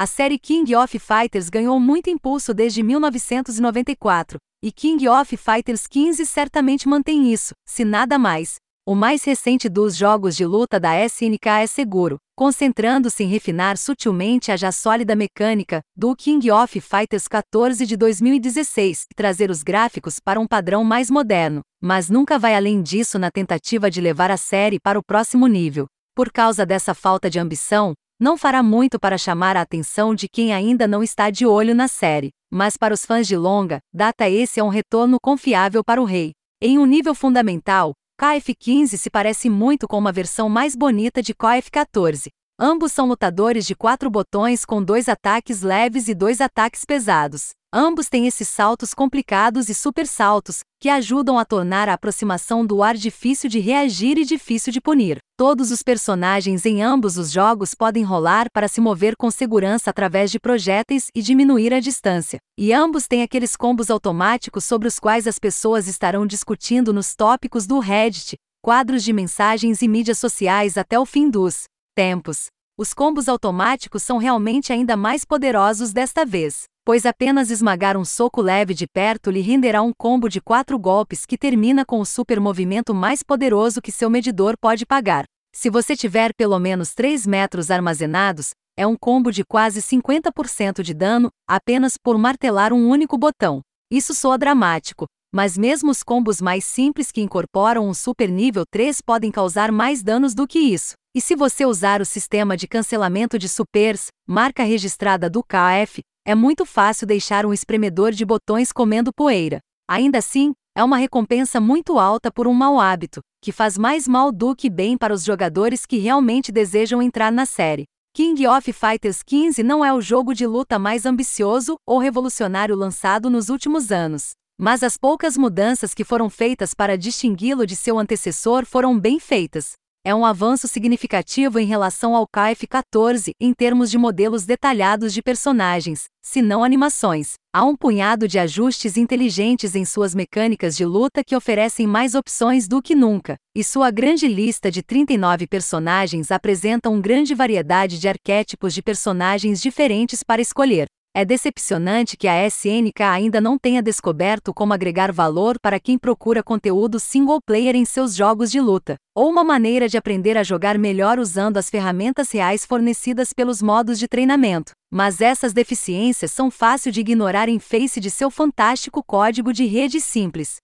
A série King of Fighters ganhou muito impulso desde 1994, e King of Fighters 15 certamente mantém isso, se nada mais. O mais recente dos jogos de luta da SNK é seguro, concentrando-se em refinar sutilmente a já sólida mecânica do King of Fighters 14 de 2016 e trazer os gráficos para um padrão mais moderno, mas nunca vai além disso na tentativa de levar a série para o próximo nível. Por causa dessa falta de ambição, não fará muito para chamar a atenção de quem ainda não está de olho na série, mas para os fãs de longa data esse é um retorno confiável para o rei. Em um nível fundamental, KF-15 se parece muito com uma versão mais bonita de KF-14. Ambos são lutadores de quatro botões com dois ataques leves e dois ataques pesados. Ambos têm esses saltos complicados e super saltos, que ajudam a tornar a aproximação do ar difícil de reagir e difícil de punir. Todos os personagens em ambos os jogos podem rolar para se mover com segurança através de projéteis e diminuir a distância. E ambos têm aqueles combos automáticos sobre os quais as pessoas estarão discutindo nos tópicos do Reddit, quadros de mensagens e mídias sociais até o fim dos tempos. Os combos automáticos são realmente ainda mais poderosos desta vez pois apenas esmagar um soco leve de perto lhe renderá um combo de quatro golpes que termina com o super movimento mais poderoso que seu medidor pode pagar. Se você tiver pelo menos 3 metros armazenados, é um combo de quase 50% de dano apenas por martelar um único botão. Isso soa dramático, mas mesmo os combos mais simples que incorporam um super nível 3 podem causar mais danos do que isso. E se você usar o sistema de cancelamento de supers, marca registrada do KF, é muito fácil deixar um espremedor de botões comendo poeira. Ainda assim, é uma recompensa muito alta por um mau hábito, que faz mais mal do que bem para os jogadores que realmente desejam entrar na série. King of Fighters 15 não é o jogo de luta mais ambicioso ou revolucionário lançado nos últimos anos. Mas as poucas mudanças que foram feitas para distingui-lo de seu antecessor foram bem feitas é um avanço significativo em relação ao KF-14 em termos de modelos detalhados de personagens, se não animações. Há um punhado de ajustes inteligentes em suas mecânicas de luta que oferecem mais opções do que nunca, e sua grande lista de 39 personagens apresenta uma grande variedade de arquétipos de personagens diferentes para escolher. É decepcionante que a SNK ainda não tenha descoberto como agregar valor para quem procura conteúdo single player em seus jogos de luta, ou uma maneira de aprender a jogar melhor usando as ferramentas reais fornecidas pelos modos de treinamento. Mas essas deficiências são fáceis de ignorar em face de seu fantástico código de rede simples.